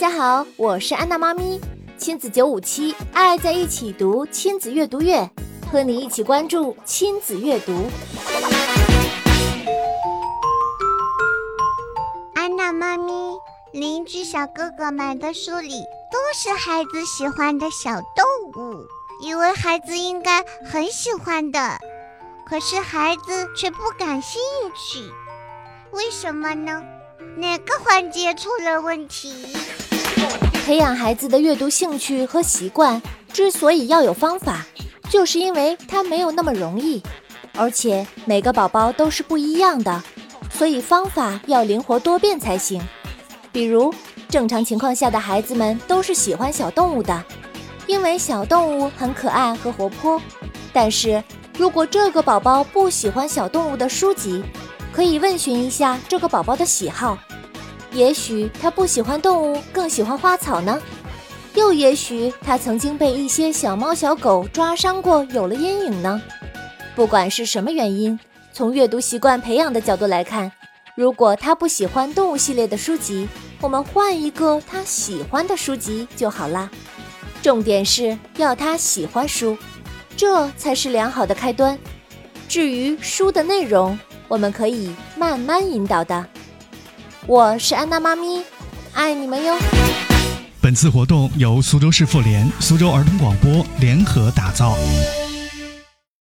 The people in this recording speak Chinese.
大家好，我是安娜妈咪，亲子九五七，爱在一起读亲子阅读月，和你一起关注亲子阅读。安娜妈咪，邻居小哥哥买的书里都是孩子喜欢的小动物，以为孩子应该很喜欢的，可是孩子却不感兴趣，为什么呢？哪个环节出了问题？培养孩子的阅读兴趣和习惯，之所以要有方法，就是因为它没有那么容易，而且每个宝宝都是不一样的，所以方法要灵活多变才行。比如，正常情况下的孩子们都是喜欢小动物的，因为小动物很可爱和活泼。但是如果这个宝宝不喜欢小动物的书籍，可以问询一下这个宝宝的喜好。也许他不喜欢动物，更喜欢花草呢。又也许他曾经被一些小猫小狗抓伤过，有了阴影呢。不管是什么原因，从阅读习惯培养的角度来看，如果他不喜欢动物系列的书籍，我们换一个他喜欢的书籍就好啦。重点是要他喜欢书，这才是良好的开端。至于书的内容，我们可以慢慢引导的。我是安娜妈咪，爱你们哟！本次活动由苏州市妇联、苏州儿童广播联合打造。